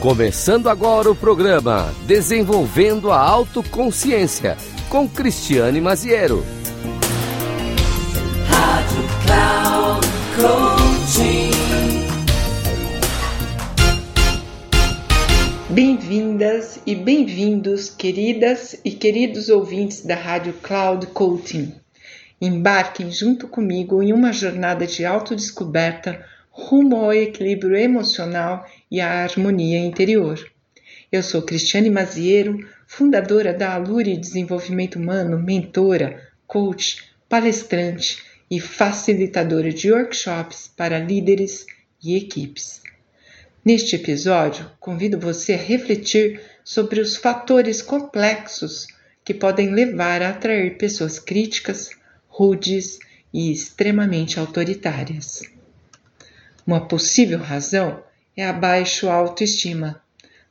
Começando agora o programa Desenvolvendo a Autoconsciência com Cristiane Maziero. Rádio Cloud Coaching. Bem-vindas e bem-vindos, queridas e queridos ouvintes da Rádio Cloud Coaching. Embarquem junto comigo em uma jornada de autodescoberta rumo ao equilíbrio emocional e à harmonia interior. Eu sou Cristiane Maziero, fundadora da Alure Desenvolvimento Humano, mentora, coach, palestrante e facilitadora de workshops para líderes e equipes. Neste episódio, convido você a refletir sobre os fatores complexos que podem levar a atrair pessoas críticas, rudes e extremamente autoritárias. Uma possível razão é a baixa autoestima,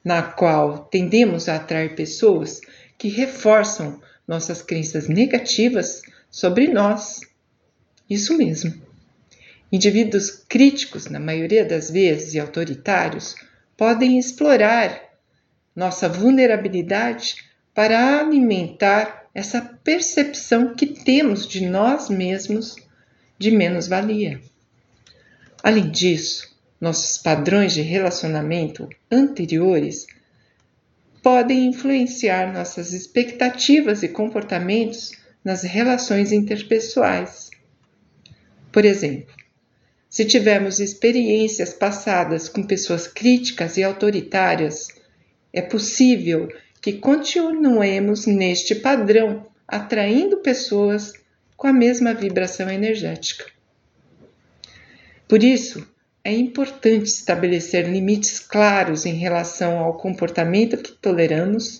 na qual tendemos a atrair pessoas que reforçam nossas crenças negativas sobre nós. Isso mesmo. Indivíduos críticos, na maioria das vezes, e autoritários, podem explorar nossa vulnerabilidade para alimentar essa percepção que temos de nós mesmos de menos-valia. Além disso, nossos padrões de relacionamento anteriores podem influenciar nossas expectativas e comportamentos nas relações interpessoais. Por exemplo, se tivermos experiências passadas com pessoas críticas e autoritárias, é possível que continuemos neste padrão, atraindo pessoas com a mesma vibração energética. Por isso, é importante estabelecer limites claros em relação ao comportamento que toleramos,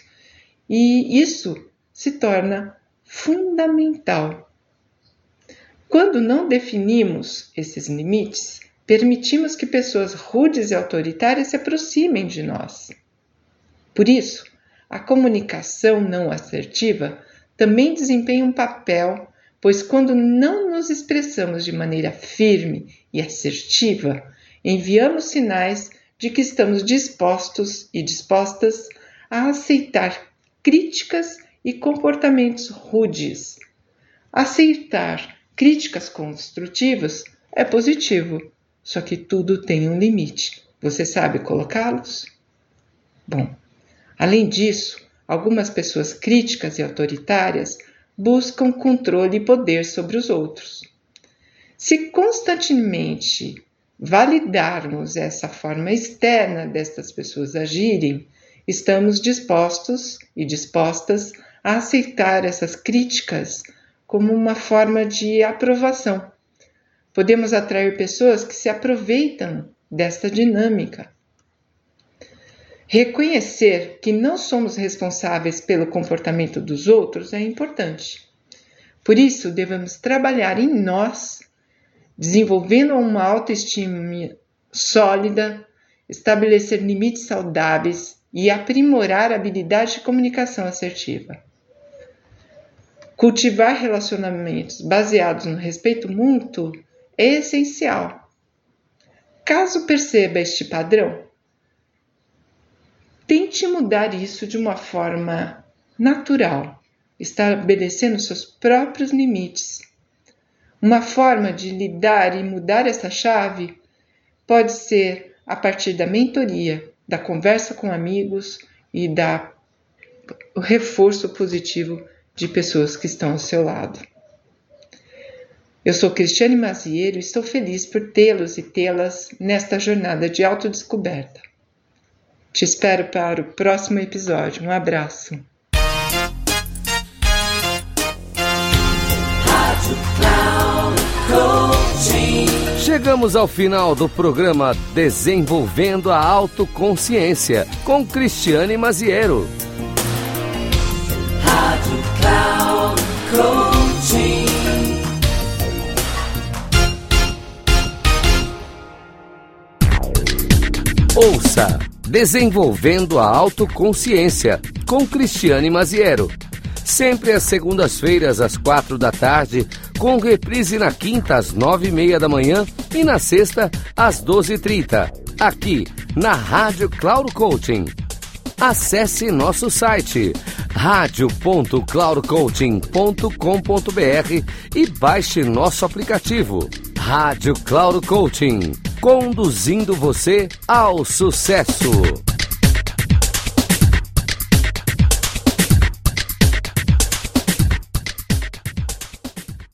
e isso se torna fundamental. Quando não definimos esses limites, permitimos que pessoas rudes e autoritárias se aproximem de nós. Por isso, a comunicação não assertiva também desempenha um papel pois quando não nos expressamos de maneira firme e assertiva, enviamos sinais de que estamos dispostos e dispostas a aceitar críticas e comportamentos rudes. Aceitar críticas construtivas é positivo, só que tudo tem um limite. Você sabe colocá-los? Bom, além disso, algumas pessoas críticas e autoritárias buscam controle e poder sobre os outros. Se constantemente validarmos essa forma externa destas pessoas agirem, estamos dispostos e dispostas a aceitar essas críticas como uma forma de aprovação. Podemos atrair pessoas que se aproveitam desta dinâmica Reconhecer que não somos responsáveis pelo comportamento dos outros é importante. Por isso, devemos trabalhar em nós, desenvolvendo uma autoestima sólida, estabelecer limites saudáveis e aprimorar a habilidade de comunicação assertiva. Cultivar relacionamentos baseados no respeito mútuo é essencial. Caso perceba este padrão, Tente mudar isso de uma forma natural, estabelecendo seus próprios limites. Uma forma de lidar e mudar essa chave pode ser a partir da mentoria, da conversa com amigos e da o reforço positivo de pessoas que estão ao seu lado. Eu sou Cristiane Mazieiro e estou feliz por tê-los e tê-las nesta jornada de autodescoberta. Te espero para o próximo episódio. Um abraço. Chegamos ao final do programa Desenvolvendo a Autoconsciência com Cristiane Maziero. Rádio Cloud Coaching. Ouça Desenvolvendo a Autoconsciência, com Cristiane Maziero. Sempre às segundas-feiras, às quatro da tarde, com reprise na quinta, às nove e meia da manhã e na sexta, às doze e trinta. Aqui, na Rádio Cloud Coaching. Acesse nosso site radio.cloudcoaching.com.br e baixe nosso aplicativo Rádio Cloud Coaching, conduzindo você ao sucesso.